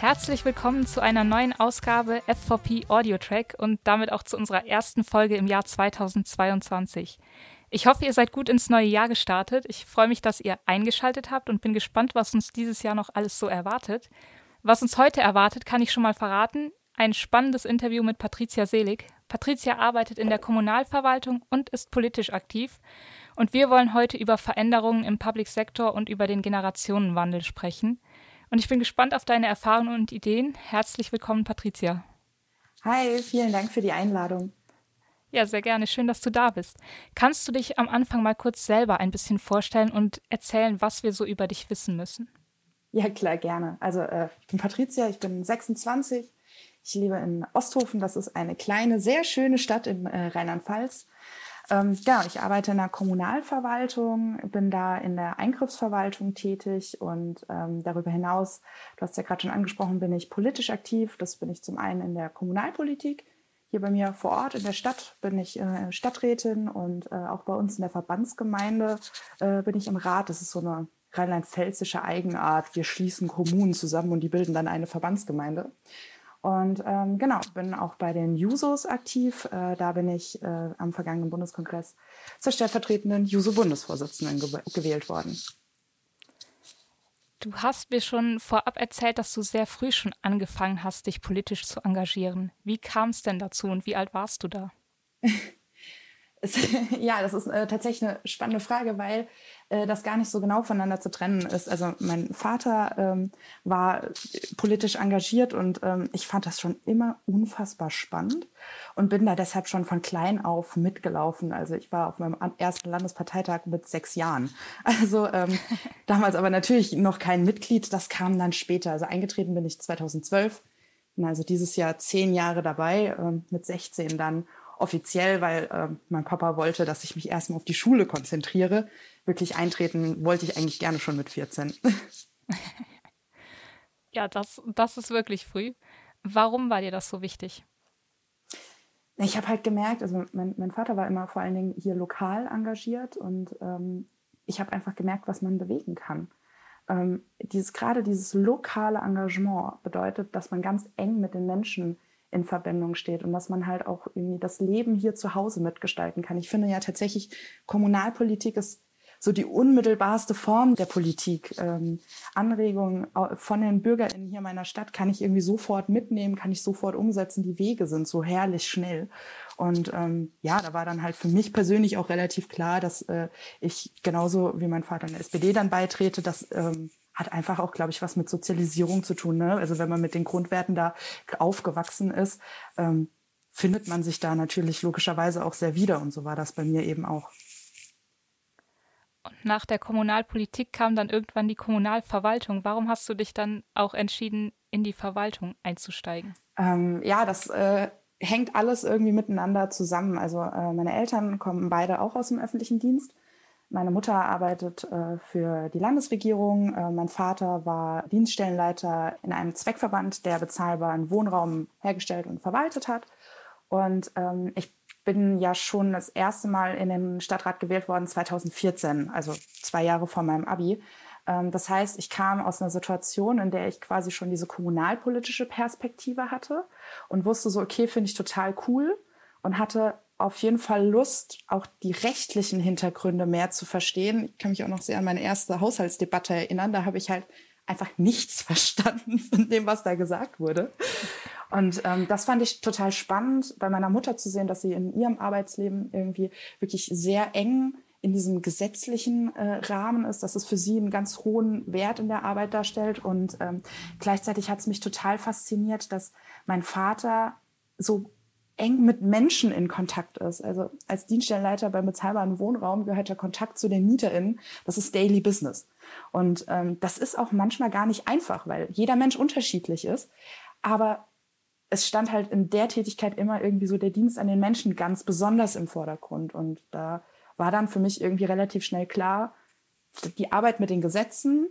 Herzlich willkommen zu einer neuen Ausgabe FVP Audio Track und damit auch zu unserer ersten Folge im Jahr 2022. Ich hoffe, ihr seid gut ins neue Jahr gestartet. Ich freue mich, dass ihr eingeschaltet habt und bin gespannt, was uns dieses Jahr noch alles so erwartet. Was uns heute erwartet, kann ich schon mal verraten. Ein spannendes Interview mit Patricia Selig. Patricia arbeitet in der Kommunalverwaltung und ist politisch aktiv. Und wir wollen heute über Veränderungen im Public Sector und über den Generationenwandel sprechen. Und ich bin gespannt auf deine Erfahrungen und Ideen. Herzlich willkommen, Patricia. Hi, vielen Dank für die Einladung. Ja, sehr gerne. Schön, dass du da bist. Kannst du dich am Anfang mal kurz selber ein bisschen vorstellen und erzählen, was wir so über dich wissen müssen? Ja, klar, gerne. Also, äh, ich bin Patricia, ich bin 26. Ich lebe in Osthofen. Das ist eine kleine, sehr schöne Stadt in äh, Rheinland-Pfalz. Ähm, genau, ich arbeite in der Kommunalverwaltung, bin da in der Eingriffsverwaltung tätig und ähm, darüber hinaus, du hast ja gerade schon angesprochen, bin ich politisch aktiv. Das bin ich zum einen in der Kommunalpolitik. Hier bei mir vor Ort in der Stadt bin ich äh, Stadträtin und äh, auch bei uns in der Verbandsgemeinde äh, bin ich im Rat. Das ist so eine rheinland-pfälzische Eigenart. Wir schließen Kommunen zusammen und die bilden dann eine Verbandsgemeinde. Und ähm, genau, bin auch bei den Jusos aktiv. Äh, da bin ich äh, am vergangenen Bundeskongress zur stellvertretenden Juso-Bundesvorsitzenden ge gewählt worden. Du hast mir schon vorab erzählt, dass du sehr früh schon angefangen hast, dich politisch zu engagieren. Wie kam es denn dazu und wie alt warst du da? ja, das ist äh, tatsächlich eine spannende Frage, weil äh, das gar nicht so genau voneinander zu trennen ist. Also mein Vater ähm, war politisch engagiert und ähm, ich fand das schon immer unfassbar spannend und bin da deshalb schon von klein auf mitgelaufen. Also ich war auf meinem ersten Landesparteitag mit sechs Jahren. Also ähm, damals aber natürlich noch kein Mitglied, das kam dann später. Also eingetreten bin ich 2012. Bin also dieses Jahr zehn Jahre dabei, ähm, mit 16 dann offiziell, weil äh, mein Papa wollte, dass ich mich erstmal auf die Schule konzentriere. Wirklich eintreten wollte ich eigentlich gerne schon mit 14. ja, das, das ist wirklich früh. Warum war dir das so wichtig? Ich habe halt gemerkt, also mein, mein, Vater war immer vor allen Dingen hier lokal engagiert und ähm, ich habe einfach gemerkt, was man bewegen kann. Ähm, dieses gerade dieses lokale Engagement bedeutet, dass man ganz eng mit den Menschen in Verbindung steht und dass man halt auch irgendwie das Leben hier zu Hause mitgestalten kann. Ich finde ja tatsächlich, Kommunalpolitik ist so die unmittelbarste Form der Politik. Ähm, Anregungen von den BürgerInnen hier meiner Stadt kann ich irgendwie sofort mitnehmen, kann ich sofort umsetzen. Die Wege sind so herrlich schnell. Und ähm, ja, da war dann halt für mich persönlich auch relativ klar, dass äh, ich genauso wie mein Vater in der SPD dann beitrete, dass ähm, hat einfach auch, glaube ich, was mit Sozialisierung zu tun. Ne? Also wenn man mit den Grundwerten da aufgewachsen ist, ähm, findet man sich da natürlich logischerweise auch sehr wieder. Und so war das bei mir eben auch. Und nach der Kommunalpolitik kam dann irgendwann die Kommunalverwaltung. Warum hast du dich dann auch entschieden, in die Verwaltung einzusteigen? Ähm, ja, das äh, hängt alles irgendwie miteinander zusammen. Also äh, meine Eltern kommen beide auch aus dem öffentlichen Dienst. Meine Mutter arbeitet äh, für die Landesregierung. Äh, mein Vater war Dienststellenleiter in einem Zweckverband, der bezahlbaren Wohnraum hergestellt und verwaltet hat. Und ähm, ich bin ja schon das erste Mal in den Stadtrat gewählt worden 2014, also zwei Jahre vor meinem Abi. Ähm, das heißt, ich kam aus einer Situation, in der ich quasi schon diese kommunalpolitische Perspektive hatte und wusste so, okay, finde ich total cool und hatte auf jeden Fall Lust, auch die rechtlichen Hintergründe mehr zu verstehen. Ich kann mich auch noch sehr an meine erste Haushaltsdebatte erinnern. Da habe ich halt einfach nichts verstanden von dem, was da gesagt wurde. Und ähm, das fand ich total spannend, bei meiner Mutter zu sehen, dass sie in ihrem Arbeitsleben irgendwie wirklich sehr eng in diesem gesetzlichen äh, Rahmen ist, dass es für sie einen ganz hohen Wert in der Arbeit darstellt. Und ähm, gleichzeitig hat es mich total fasziniert, dass mein Vater so eng mit Menschen in Kontakt ist. Also als Dienststellenleiter beim bezahlbaren Wohnraum gehört der Kontakt zu den MieterInnen. Das ist Daily Business. Und ähm, das ist auch manchmal gar nicht einfach, weil jeder Mensch unterschiedlich ist. Aber es stand halt in der Tätigkeit immer irgendwie so der Dienst an den Menschen ganz besonders im Vordergrund. Und da war dann für mich irgendwie relativ schnell klar, die Arbeit mit den Gesetzen,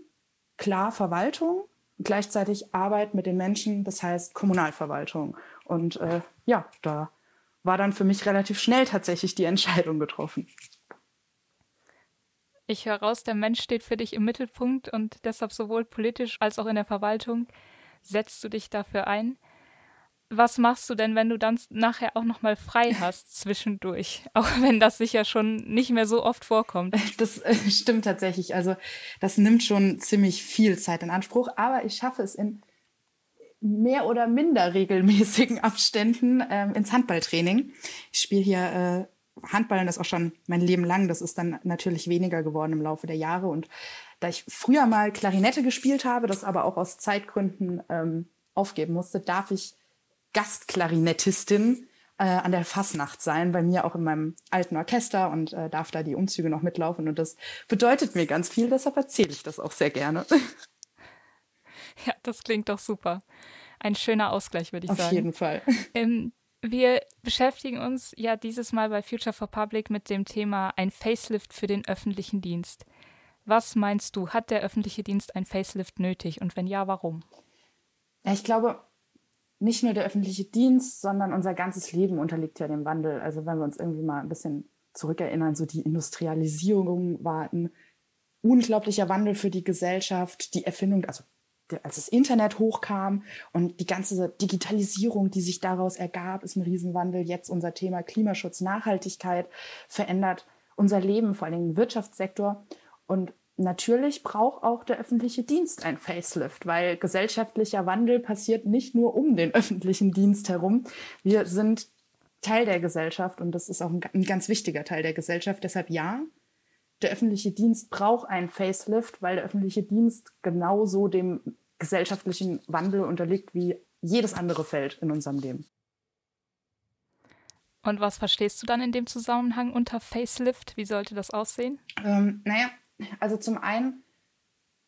klar Verwaltung, gleichzeitig Arbeit mit den Menschen, das heißt Kommunalverwaltung. Und äh, ja, da war dann für mich relativ schnell tatsächlich die Entscheidung getroffen. Ich höre raus, der Mensch steht für dich im Mittelpunkt und deshalb sowohl politisch als auch in der Verwaltung. setzt du dich dafür ein? Was machst du denn, wenn du dann nachher auch noch mal frei hast zwischendurch, auch wenn das sicher schon nicht mehr so oft vorkommt? Das äh, stimmt tatsächlich. Also das nimmt schon ziemlich viel Zeit in Anspruch, aber ich schaffe es in mehr oder minder regelmäßigen Abständen ähm, ins Handballtraining. Ich spiele hier äh, Handballen das auch schon mein Leben lang. Das ist dann natürlich weniger geworden im Laufe der Jahre. Und da ich früher mal Klarinette gespielt habe, das aber auch aus Zeitgründen ähm, aufgeben musste, darf ich Gastklarinettistin äh, an der Fasnacht sein, bei mir auch in meinem alten Orchester und äh, darf da die Umzüge noch mitlaufen. Und das bedeutet mir ganz viel, deshalb erzähle ich das auch sehr gerne. Ja, das klingt doch super. Ein schöner Ausgleich, würde ich Auf sagen. Auf jeden Fall. Ähm, wir beschäftigen uns ja dieses Mal bei Future for Public mit dem Thema ein Facelift für den öffentlichen Dienst. Was meinst du, hat der öffentliche Dienst ein Facelift nötig und wenn ja, warum? Ich glaube, nicht nur der öffentliche Dienst, sondern unser ganzes Leben unterliegt ja dem Wandel. Also wenn wir uns irgendwie mal ein bisschen zurückerinnern, so die Industrialisierung war ein unglaublicher Wandel für die Gesellschaft, die Erfindung, also als das Internet hochkam und die ganze Digitalisierung, die sich daraus ergab, ist ein Riesenwandel. Jetzt unser Thema Klimaschutz, Nachhaltigkeit verändert unser Leben, vor allem im Wirtschaftssektor. Und natürlich braucht auch der öffentliche Dienst ein Facelift, weil gesellschaftlicher Wandel passiert nicht nur um den öffentlichen Dienst herum. Wir sind Teil der Gesellschaft und das ist auch ein, ein ganz wichtiger Teil der Gesellschaft. Deshalb ja, der öffentliche Dienst braucht einen Facelift, weil der öffentliche Dienst genauso dem gesellschaftlichen Wandel unterliegt wie jedes andere Feld in unserem Leben. Und was verstehst du dann in dem Zusammenhang unter Facelift? Wie sollte das aussehen? Ähm, naja, also zum einen,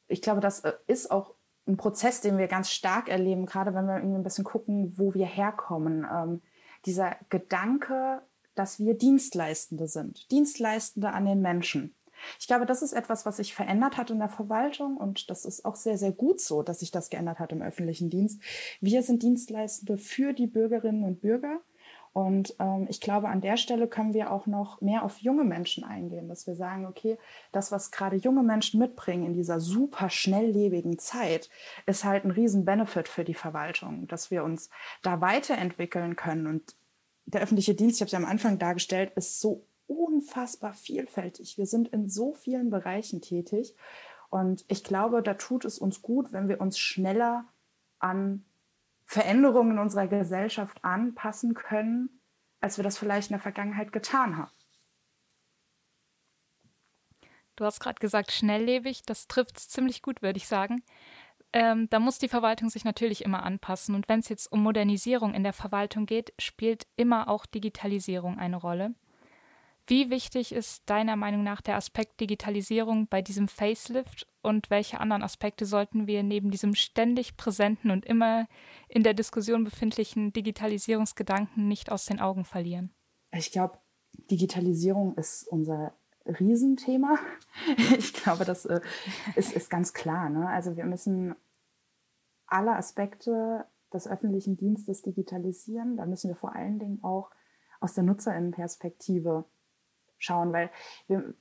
ich glaube, das äh, ist auch ein Prozess, den wir ganz stark erleben, gerade wenn wir irgendwie ein bisschen gucken, wo wir herkommen. Ähm, dieser Gedanke, dass wir Dienstleistende sind, Dienstleistende an den Menschen. Ich glaube, das ist etwas, was sich verändert hat in der Verwaltung und das ist auch sehr, sehr gut so, dass sich das geändert hat im öffentlichen Dienst. Wir sind Dienstleistende für die Bürgerinnen und Bürger. Und ähm, ich glaube, an der Stelle können wir auch noch mehr auf junge Menschen eingehen, dass wir sagen, okay, das, was gerade junge Menschen mitbringen in dieser super schnelllebigen Zeit, ist halt ein riesen Benefit für die Verwaltung, dass wir uns da weiterentwickeln können. Und der öffentliche Dienst, ich habe es ja am Anfang dargestellt, ist so unfassbar vielfältig. Wir sind in so vielen Bereichen tätig. Und ich glaube, da tut es uns gut, wenn wir uns schneller an Veränderungen in unserer Gesellschaft anpassen können, als wir das vielleicht in der Vergangenheit getan haben. Du hast gerade gesagt, schnelllebig, das trifft es ziemlich gut, würde ich sagen. Ähm, da muss die Verwaltung sich natürlich immer anpassen. Und wenn es jetzt um Modernisierung in der Verwaltung geht, spielt immer auch Digitalisierung eine Rolle. Wie wichtig ist deiner Meinung nach der Aspekt Digitalisierung bei diesem Facelift und welche anderen Aspekte sollten wir neben diesem ständig präsenten und immer in der Diskussion befindlichen Digitalisierungsgedanken nicht aus den Augen verlieren? Ich glaube, Digitalisierung ist unser Riesenthema. Ich glaube, das äh, ist, ist ganz klar. Ne? Also wir müssen alle Aspekte des öffentlichen Dienstes digitalisieren. Da müssen wir vor allen Dingen auch aus der Nutzerinnenperspektive schauen, weil wir,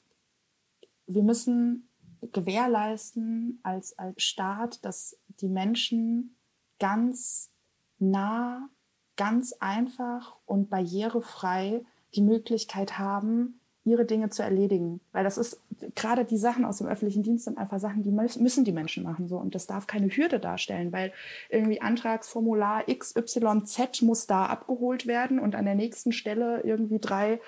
wir müssen gewährleisten als, als Staat, dass die Menschen ganz nah, ganz einfach und barrierefrei die Möglichkeit haben, ihre Dinge zu erledigen. Weil das ist gerade die Sachen aus dem öffentlichen Dienst sind einfach Sachen, die müssen die Menschen machen so und das darf keine Hürde darstellen, weil irgendwie Antragsformular XYZ muss da abgeholt werden und an der nächsten Stelle irgendwie drei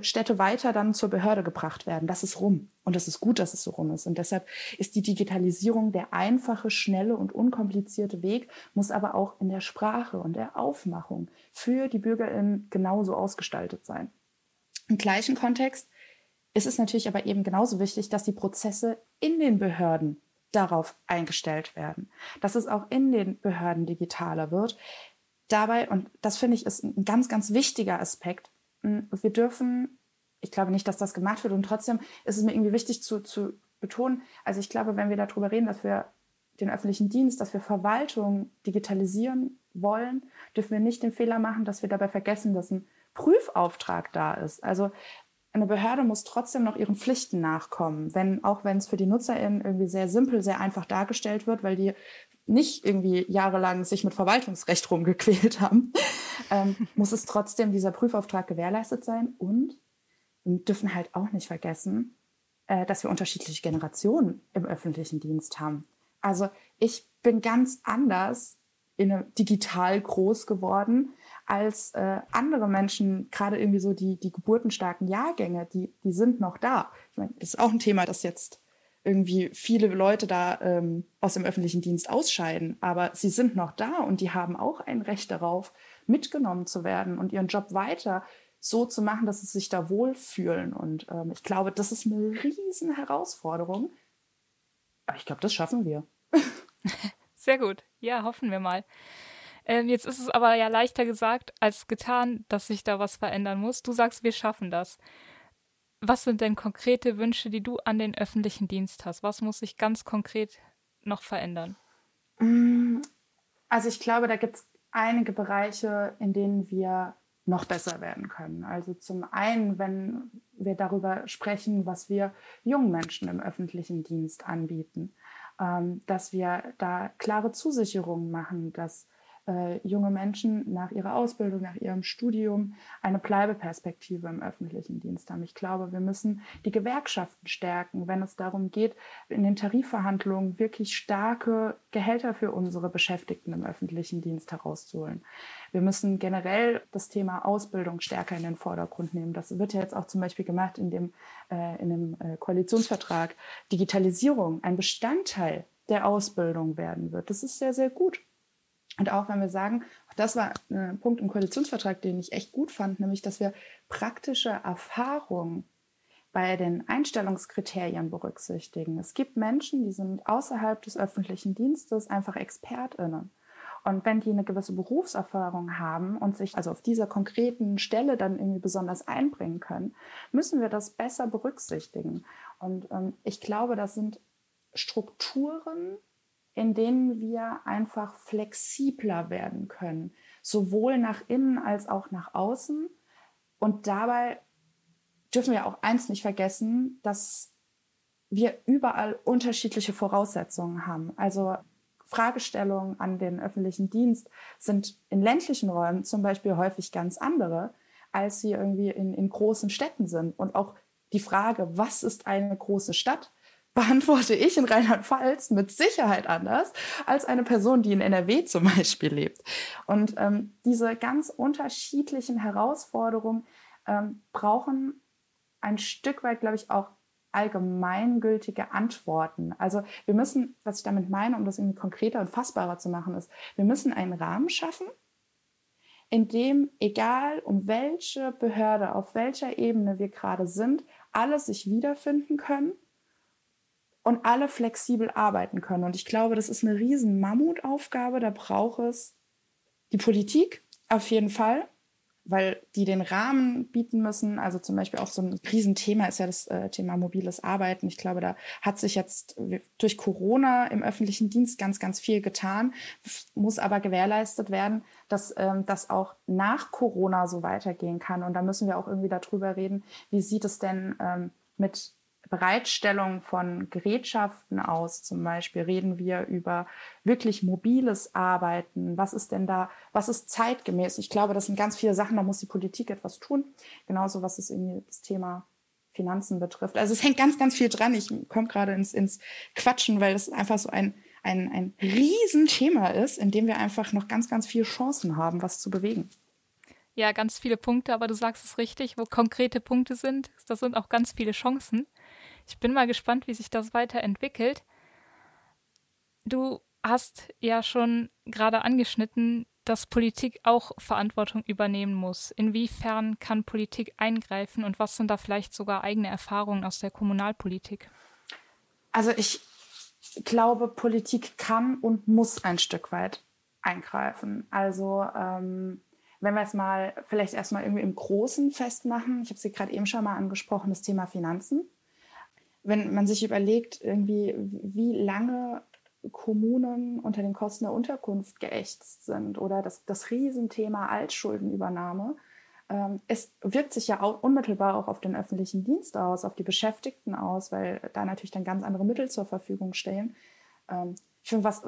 Städte weiter dann zur Behörde gebracht werden. Das ist rum und das ist gut, dass es so rum ist und deshalb ist die Digitalisierung der einfache, schnelle und unkomplizierte Weg, muss aber auch in der Sprache und der Aufmachung für die BürgerInnen genauso ausgestaltet sein. Im gleichen Kontext ist es natürlich aber eben genauso wichtig, dass die Prozesse in den Behörden darauf eingestellt werden, dass es auch in den Behörden digitaler wird. Dabei, und das finde ich ist ein ganz, ganz wichtiger Aspekt, wir dürfen, ich glaube nicht, dass das gemacht wird und trotzdem ist es mir irgendwie wichtig zu, zu betonen, also ich glaube, wenn wir darüber reden, dass wir den öffentlichen Dienst, dass wir Verwaltung digitalisieren wollen, dürfen wir nicht den Fehler machen, dass wir dabei vergessen, dass ein Prüfauftrag da ist. Also eine Behörde muss trotzdem noch ihren Pflichten nachkommen, wenn, auch wenn es für die NutzerInnen irgendwie sehr simpel, sehr einfach dargestellt wird, weil die nicht irgendwie jahrelang sich mit Verwaltungsrecht rumgequält haben, ähm, muss es trotzdem dieser Prüfauftrag gewährleistet sein. Und wir dürfen halt auch nicht vergessen, äh, dass wir unterschiedliche Generationen im öffentlichen Dienst haben. Also ich bin ganz anders in digital groß geworden als äh, andere Menschen, gerade irgendwie so die, die geburtenstarken Jahrgänge, die, die sind noch da. Ich meine, das ist auch ein Thema, das jetzt irgendwie viele Leute da ähm, aus dem öffentlichen Dienst ausscheiden, aber sie sind noch da und die haben auch ein Recht darauf, mitgenommen zu werden und ihren Job weiter so zu machen, dass sie sich da wohlfühlen. Und ähm, ich glaube, das ist eine riesen Herausforderung. Aber ich glaube, das schaffen wir. Sehr gut. Ja, hoffen wir mal. Ähm, jetzt ist es aber ja leichter gesagt als getan, dass sich da was verändern muss. Du sagst, wir schaffen das. Was sind denn konkrete Wünsche, die du an den öffentlichen Dienst hast? Was muss sich ganz konkret noch verändern? Also ich glaube, da gibt es einige Bereiche, in denen wir noch besser werden können. Also zum einen, wenn wir darüber sprechen, was wir jungen Menschen im öffentlichen Dienst anbieten, ähm, dass wir da klare Zusicherungen machen, dass äh, junge Menschen nach ihrer Ausbildung, nach ihrem Studium eine Bleibeperspektive im öffentlichen Dienst haben. Ich glaube, wir müssen die Gewerkschaften stärken, wenn es darum geht, in den Tarifverhandlungen wirklich starke Gehälter für unsere Beschäftigten im öffentlichen Dienst herauszuholen. Wir müssen generell das Thema Ausbildung stärker in den Vordergrund nehmen. Das wird ja jetzt auch zum Beispiel gemacht in dem, äh, in dem äh, Koalitionsvertrag. Digitalisierung ein Bestandteil der Ausbildung werden wird. Das ist sehr, sehr gut. Und auch wenn wir sagen, das war ein Punkt im Koalitionsvertrag, den ich echt gut fand, nämlich, dass wir praktische Erfahrung bei den Einstellungskriterien berücksichtigen. Es gibt Menschen, die sind außerhalb des öffentlichen Dienstes einfach ExpertInnen. Und wenn die eine gewisse Berufserfahrung haben und sich also auf dieser konkreten Stelle dann irgendwie besonders einbringen können, müssen wir das besser berücksichtigen. Und ähm, ich glaube, das sind Strukturen, in denen wir einfach flexibler werden können, sowohl nach innen als auch nach außen. Und dabei dürfen wir auch eins nicht vergessen, dass wir überall unterschiedliche Voraussetzungen haben. Also Fragestellungen an den öffentlichen Dienst sind in ländlichen Räumen zum Beispiel häufig ganz andere, als sie irgendwie in, in großen Städten sind. Und auch die Frage, was ist eine große Stadt, beantworte ich in Rheinland-Pfalz mit Sicherheit anders als eine Person, die in NRW zum Beispiel lebt. Und ähm, diese ganz unterschiedlichen Herausforderungen ähm, brauchen ein Stück weit, glaube ich, auch allgemeingültige Antworten. Also wir müssen, was ich damit meine, um das irgendwie konkreter und fassbarer zu machen, ist, wir müssen einen Rahmen schaffen, in dem, egal um welche Behörde, auf welcher Ebene wir gerade sind, alle sich wiederfinden können und alle flexibel arbeiten können. Und ich glaube, das ist eine riesen Mammutaufgabe. Da braucht es die Politik auf jeden Fall, weil die den Rahmen bieten müssen. Also zum Beispiel auch so ein Riesenthema ist ja das äh, Thema mobiles Arbeiten. Ich glaube, da hat sich jetzt durch Corona im öffentlichen Dienst ganz, ganz viel getan, muss aber gewährleistet werden, dass ähm, das auch nach Corona so weitergehen kann. Und da müssen wir auch irgendwie darüber reden, wie sieht es denn ähm, mit Bereitstellung von Gerätschaften aus, zum Beispiel reden wir über wirklich mobiles Arbeiten. Was ist denn da, was ist zeitgemäß? Ich glaube, das sind ganz viele Sachen, da muss die Politik etwas tun. Genauso was es irgendwie das Thema Finanzen betrifft. Also es hängt ganz, ganz viel dran. Ich komme gerade ins, ins Quatschen, weil es einfach so ein, ein, ein Riesenthema ist, in dem wir einfach noch ganz, ganz viele Chancen haben, was zu bewegen. Ja, ganz viele Punkte, aber du sagst es richtig, wo konkrete Punkte sind, das sind auch ganz viele Chancen. Ich bin mal gespannt, wie sich das weiterentwickelt. Du hast ja schon gerade angeschnitten, dass Politik auch Verantwortung übernehmen muss. Inwiefern kann Politik eingreifen und was sind da vielleicht sogar eigene Erfahrungen aus der Kommunalpolitik? Also ich glaube, Politik kann und muss ein Stück weit eingreifen. Also ähm, wenn wir es mal vielleicht erstmal irgendwie im Großen festmachen, ich habe sie gerade eben schon mal angesprochen, das Thema Finanzen wenn man sich überlegt, irgendwie, wie lange Kommunen unter den Kosten der Unterkunft geächtzt sind oder das, das Riesenthema Altschuldenübernahme, ähm, es wirkt sich ja auch unmittelbar auch auf den öffentlichen Dienst aus, auf die Beschäftigten aus, weil da natürlich dann ganz andere Mittel zur Verfügung stehen. Ähm, ich finde, was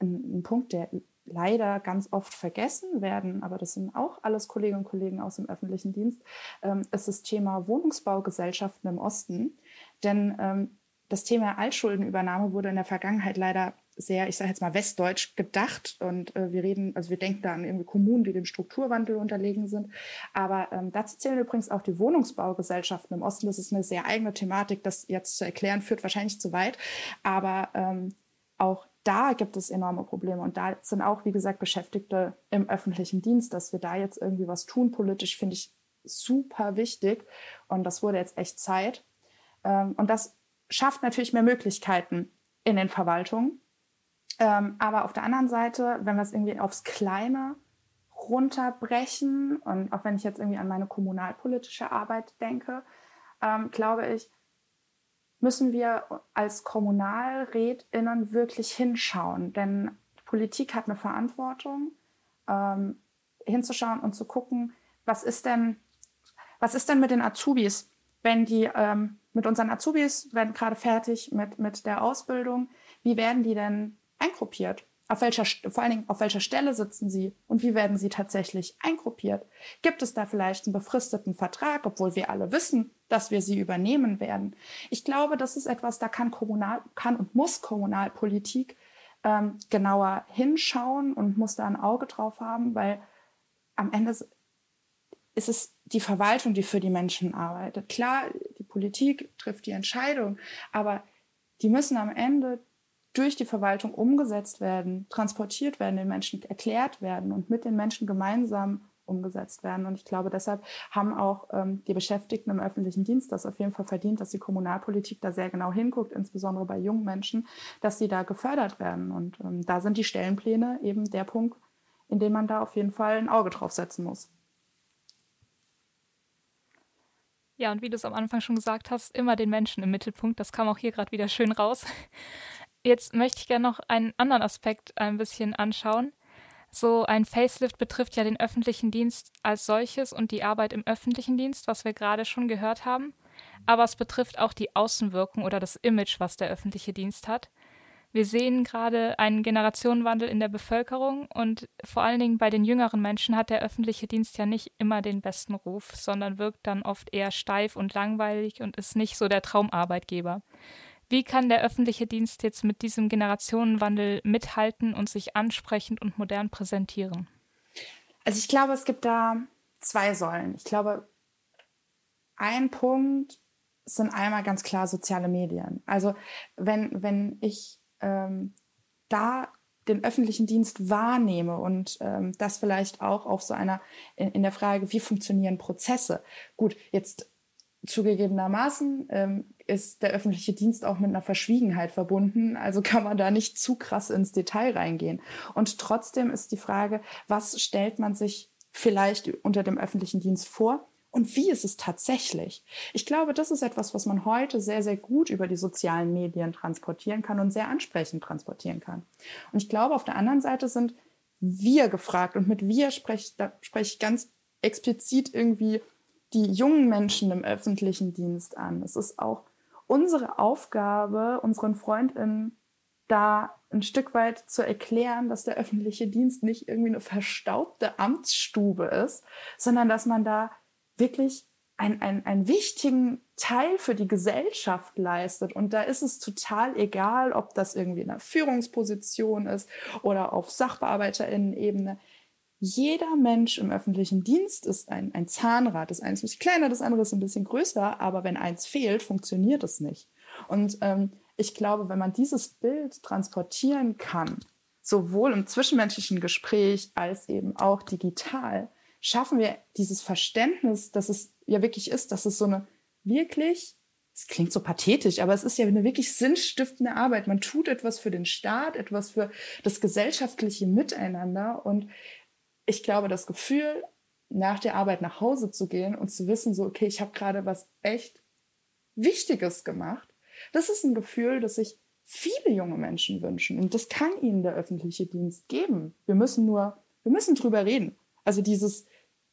ein, ein Punkt, der leider ganz oft vergessen werden, aber das sind auch alles Kolleginnen und Kollegen aus dem öffentlichen Dienst, ähm, ist das Thema Wohnungsbaugesellschaften im Osten. Denn ähm, das Thema Altschuldenübernahme wurde in der Vergangenheit leider sehr, ich sage jetzt mal, westdeutsch gedacht. Und äh, wir reden, also wir denken da an irgendwie Kommunen, die dem Strukturwandel unterlegen sind. Aber ähm, dazu zählen übrigens auch die Wohnungsbaugesellschaften im Osten. Das ist eine sehr eigene Thematik. Das jetzt zu erklären, führt wahrscheinlich zu weit. Aber ähm, auch da gibt es enorme Probleme. Und da sind auch, wie gesagt, Beschäftigte im öffentlichen Dienst, dass wir da jetzt irgendwie was tun politisch, finde ich super wichtig. Und das wurde jetzt echt Zeit. Ähm, und das schafft natürlich mehr Möglichkeiten in den Verwaltungen. Ähm, aber auf der anderen Seite, wenn wir es irgendwie aufs Kleine runterbrechen und auch wenn ich jetzt irgendwie an meine kommunalpolitische Arbeit denke, ähm, glaube ich, müssen wir als KommunalrätInnen wirklich hinschauen. Denn Politik hat eine Verantwortung, ähm, hinzuschauen und zu gucken, was ist denn, was ist denn mit den Azubis, wenn die ähm, mit unseren Azubis werden gerade fertig mit, mit der Ausbildung, wie werden die denn eingruppiert? Auf welcher, vor allen Dingen, auf welcher Stelle sitzen sie und wie werden sie tatsächlich eingruppiert? Gibt es da vielleicht einen befristeten Vertrag, obwohl wir alle wissen, dass wir sie übernehmen werden? Ich glaube, das ist etwas, da kann Kommunal, kann und muss Kommunalpolitik ähm, genauer hinschauen und muss da ein Auge drauf haben, weil am Ende ist es die Verwaltung, die für die Menschen arbeitet. Klar, die Politik trifft die Entscheidung, aber die müssen am Ende durch die Verwaltung umgesetzt werden, transportiert werden, den Menschen erklärt werden und mit den Menschen gemeinsam umgesetzt werden. Und ich glaube, deshalb haben auch ähm, die Beschäftigten im öffentlichen Dienst das auf jeden Fall verdient, dass die Kommunalpolitik da sehr genau hinguckt, insbesondere bei jungen Menschen, dass sie da gefördert werden. Und ähm, da sind die Stellenpläne eben der Punkt, in dem man da auf jeden Fall ein Auge drauf setzen muss. Ja, und wie du es am Anfang schon gesagt hast, immer den Menschen im Mittelpunkt. Das kam auch hier gerade wieder schön raus. Jetzt möchte ich gerne noch einen anderen Aspekt ein bisschen anschauen. So ein Facelift betrifft ja den öffentlichen Dienst als solches und die Arbeit im öffentlichen Dienst, was wir gerade schon gehört haben. Aber es betrifft auch die Außenwirkung oder das Image, was der öffentliche Dienst hat. Wir sehen gerade einen Generationenwandel in der Bevölkerung und vor allen Dingen bei den jüngeren Menschen hat der öffentliche Dienst ja nicht immer den besten Ruf, sondern wirkt dann oft eher steif und langweilig und ist nicht so der Traumarbeitgeber. Wie kann der öffentliche Dienst jetzt mit diesem Generationenwandel mithalten und sich ansprechend und modern präsentieren? Also ich glaube, es gibt da zwei Säulen. Ich glaube, ein Punkt sind einmal ganz klar soziale Medien. Also wenn, wenn ich ähm, da den öffentlichen Dienst wahrnehme und ähm, das vielleicht auch auf so einer in, in, der Frage, wie funktionieren Prozesse. Gut, jetzt zugegebenermaßen ähm, ist der öffentliche Dienst auch mit einer Verschwiegenheit verbunden, also kann man da nicht zu krass ins Detail reingehen. Und trotzdem ist die Frage, was stellt man sich vielleicht unter dem öffentlichen Dienst vor? Und wie ist es tatsächlich? Ich glaube, das ist etwas, was man heute sehr, sehr gut über die sozialen Medien transportieren kann und sehr ansprechend transportieren kann. Und ich glaube, auf der anderen Seite sind wir gefragt und mit wir spreche, da spreche ich ganz explizit irgendwie die jungen Menschen im öffentlichen Dienst an. Es ist auch unsere Aufgabe, unseren Freundinnen da ein Stück weit zu erklären, dass der öffentliche Dienst nicht irgendwie eine verstaubte Amtsstube ist, sondern dass man da wirklich einen, einen, wichtigen Teil für die Gesellschaft leistet. Und da ist es total egal, ob das irgendwie in einer Führungsposition ist oder auf Sachbearbeiterinnen-Ebene. Jeder Mensch im öffentlichen Dienst ist ein, ein Zahnrad. Das eine ist ein bisschen kleiner, das andere ist ein bisschen größer, aber wenn eins fehlt, funktioniert es nicht. Und ähm, ich glaube, wenn man dieses Bild transportieren kann, sowohl im zwischenmenschlichen Gespräch als eben auch digital, schaffen wir dieses Verständnis, dass es ja wirklich ist, dass es so eine wirklich, es klingt so pathetisch, aber es ist ja eine wirklich sinnstiftende Arbeit. Man tut etwas für den Staat, etwas für das gesellschaftliche Miteinander und ich glaube, das Gefühl, nach der Arbeit nach Hause zu gehen und zu wissen, so, okay, ich habe gerade was echt Wichtiges gemacht, das ist ein Gefühl, das sich viele junge Menschen wünschen. Und das kann ihnen der öffentliche Dienst geben. Wir müssen nur, wir müssen drüber reden. Also dieses,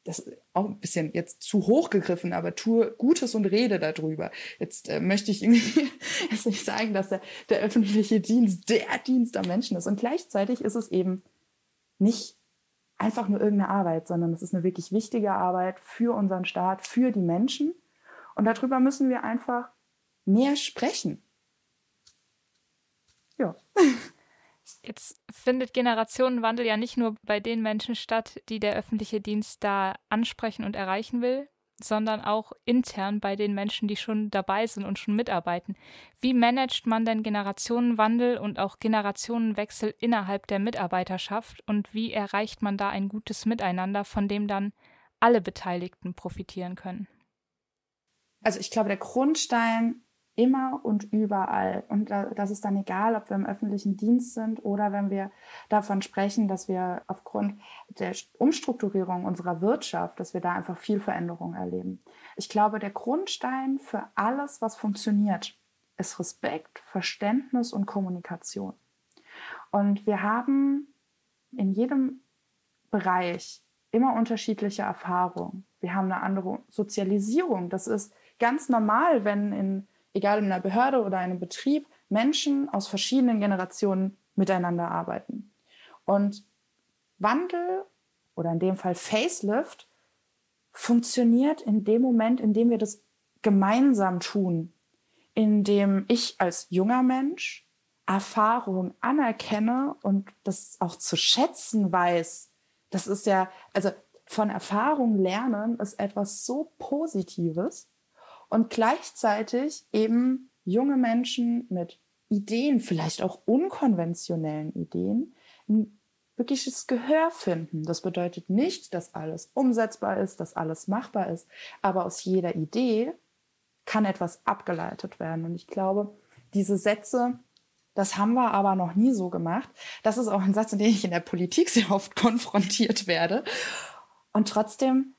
das ist auch ein bisschen jetzt zu hoch gegriffen, aber tue Gutes und rede darüber. Jetzt äh, möchte ich irgendwie jetzt nicht sagen, dass der, der öffentliche Dienst der Dienst am Menschen ist. Und gleichzeitig ist es eben nicht einfach nur irgendeine Arbeit, sondern es ist eine wirklich wichtige Arbeit für unseren Staat, für die Menschen. Und darüber müssen wir einfach mehr sprechen. Ja. Jetzt findet Generationenwandel ja nicht nur bei den Menschen statt, die der öffentliche Dienst da ansprechen und erreichen will, sondern auch intern bei den Menschen, die schon dabei sind und schon mitarbeiten. Wie managt man denn Generationenwandel und auch Generationenwechsel innerhalb der Mitarbeiterschaft und wie erreicht man da ein gutes Miteinander, von dem dann alle Beteiligten profitieren können? Also ich glaube, der Grundstein immer und überall. Und das ist dann egal, ob wir im öffentlichen Dienst sind oder wenn wir davon sprechen, dass wir aufgrund der Umstrukturierung unserer Wirtschaft, dass wir da einfach viel Veränderung erleben. Ich glaube, der Grundstein für alles, was funktioniert, ist Respekt, Verständnis und Kommunikation. Und wir haben in jedem Bereich immer unterschiedliche Erfahrungen. Wir haben eine andere Sozialisierung. Das ist ganz normal, wenn in egal in einer Behörde oder einem Betrieb, Menschen aus verschiedenen Generationen miteinander arbeiten. Und Wandel oder in dem Fall Facelift funktioniert in dem Moment, in dem wir das gemeinsam tun, in dem ich als junger Mensch Erfahrung anerkenne und das auch zu schätzen weiß. Das ist ja, also von Erfahrung lernen ist etwas so Positives und gleichzeitig eben junge Menschen mit Ideen, vielleicht auch unkonventionellen Ideen, ein wirkliches Gehör finden. Das bedeutet nicht, dass alles umsetzbar ist, dass alles machbar ist, aber aus jeder Idee kann etwas abgeleitet werden. Und ich glaube, diese Sätze, das haben wir aber noch nie so gemacht. Das ist auch ein Satz, in dem ich in der Politik sehr oft konfrontiert werde. Und trotzdem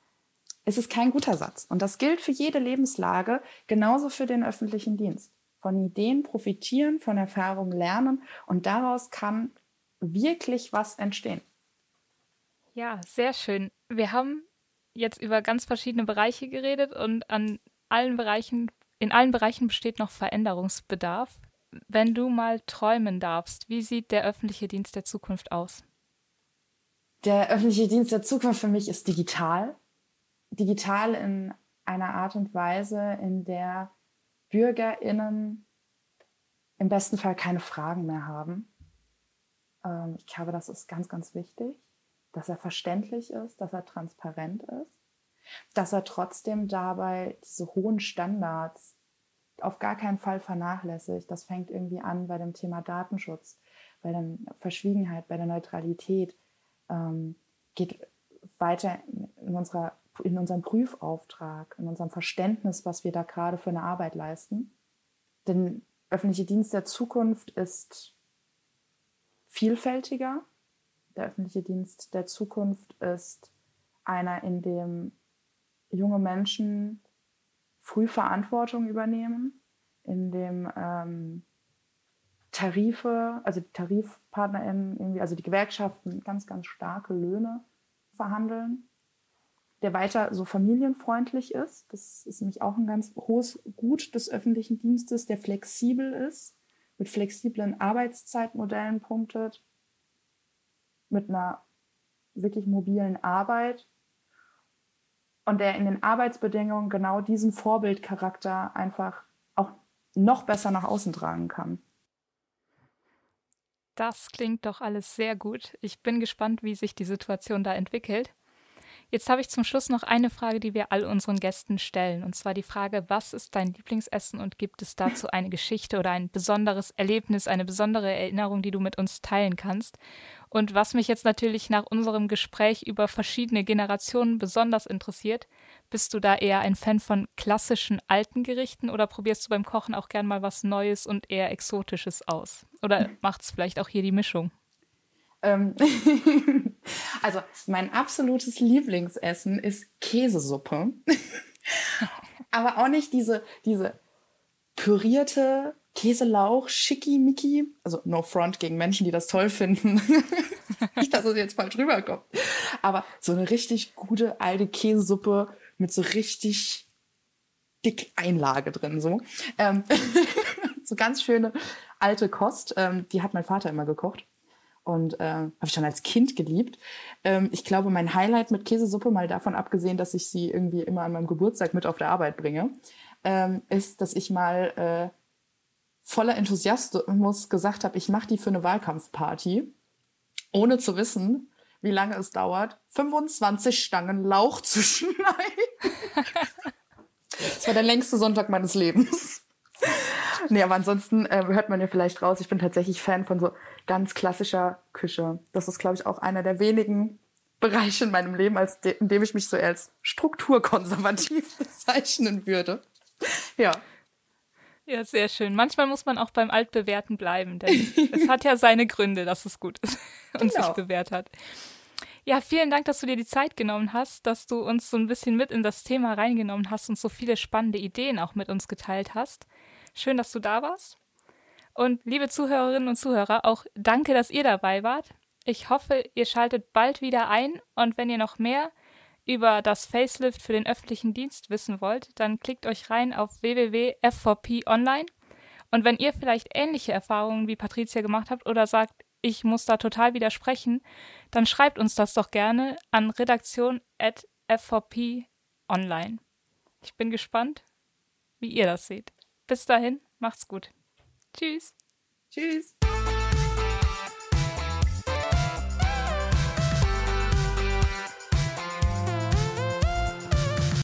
ist es kein guter Satz. Und das gilt für jede Lebenslage, genauso für den öffentlichen Dienst. Von Ideen profitieren, von Erfahrungen lernen und daraus kann wirklich was entstehen. Ja, sehr schön. Wir haben jetzt über ganz verschiedene Bereiche geredet und an allen Bereichen, in allen Bereichen besteht noch Veränderungsbedarf. Wenn du mal träumen darfst, wie sieht der öffentliche Dienst der Zukunft aus? Der öffentliche Dienst der Zukunft für mich ist digital digital in einer Art und Weise, in der BürgerInnen im besten Fall keine Fragen mehr haben. Ähm, ich glaube, das ist ganz, ganz wichtig, dass er verständlich ist, dass er transparent ist, dass er trotzdem dabei diese hohen Standards auf gar keinen Fall vernachlässigt. Das fängt irgendwie an bei dem Thema Datenschutz, bei der Verschwiegenheit, bei der Neutralität, ähm, geht weiter in unserer in unserem Prüfauftrag, in unserem Verständnis, was wir da gerade für eine Arbeit leisten. Denn öffentliche Dienst der Zukunft ist vielfältiger. Der öffentliche Dienst der Zukunft ist einer, in dem junge Menschen früh Verantwortung übernehmen, in dem ähm, Tarife, also die TarifpartnerInnen, irgendwie, also die Gewerkschaften ganz, ganz starke Löhne verhandeln der weiter so familienfreundlich ist. Das ist nämlich auch ein ganz hohes Gut des öffentlichen Dienstes, der flexibel ist, mit flexiblen Arbeitszeitmodellen punktet, mit einer wirklich mobilen Arbeit und der in den Arbeitsbedingungen genau diesen Vorbildcharakter einfach auch noch besser nach außen tragen kann. Das klingt doch alles sehr gut. Ich bin gespannt, wie sich die Situation da entwickelt. Jetzt habe ich zum Schluss noch eine Frage, die wir all unseren Gästen stellen. Und zwar die Frage, was ist dein Lieblingsessen und gibt es dazu eine Geschichte oder ein besonderes Erlebnis, eine besondere Erinnerung, die du mit uns teilen kannst? Und was mich jetzt natürlich nach unserem Gespräch über verschiedene Generationen besonders interessiert, bist du da eher ein Fan von klassischen alten Gerichten oder probierst du beim Kochen auch gern mal was Neues und eher Exotisches aus? Oder macht es vielleicht auch hier die Mischung? Ähm also mein absolutes Lieblingsessen ist Käsesuppe. Aber auch nicht diese, diese pürierte Käselauch, schickimicki. Also no front gegen Menschen, die das toll finden. Nicht, dass es jetzt falsch rüberkommt. Aber so eine richtig gute alte Käsesuppe mit so richtig dick Einlage drin, so. Ähm, so ganz schöne alte Kost. Ähm, die hat mein Vater immer gekocht. Und äh, habe ich schon als Kind geliebt. Ähm, ich glaube, mein Highlight mit Käsesuppe, mal davon abgesehen, dass ich sie irgendwie immer an meinem Geburtstag mit auf der Arbeit bringe, ähm, ist, dass ich mal äh, voller Enthusiasmus gesagt habe, ich mache die für eine Wahlkampfparty, ohne zu wissen, wie lange es dauert, 25 Stangen Lauch zu schneiden. das war der längste Sonntag meines Lebens. nee, aber ansonsten äh, hört man ja vielleicht raus, ich bin tatsächlich Fan von so ganz klassischer Küche. Das ist, glaube ich, auch einer der wenigen Bereiche in meinem Leben, als de in dem ich mich so als strukturkonservativ bezeichnen würde. Ja. Ja, sehr schön. Manchmal muss man auch beim Altbewährten bleiben, denn es hat ja seine Gründe, dass es gut ist und genau. sich bewährt hat. Ja, vielen Dank, dass du dir die Zeit genommen hast, dass du uns so ein bisschen mit in das Thema reingenommen hast und so viele spannende Ideen auch mit uns geteilt hast. Schön, dass du da warst. Und liebe Zuhörerinnen und Zuhörer, auch danke, dass ihr dabei wart. Ich hoffe, ihr schaltet bald wieder ein und wenn ihr noch mehr über das Facelift für den öffentlichen Dienst wissen wollt, dann klickt euch rein auf www.f4p online. Und wenn ihr vielleicht ähnliche Erfahrungen wie Patricia gemacht habt oder sagt, ich muss da total widersprechen, dann schreibt uns das doch gerne an redaktion.f4p online. Ich bin gespannt, wie ihr das seht. Bis dahin, macht's gut. Tschüss. Tschüss.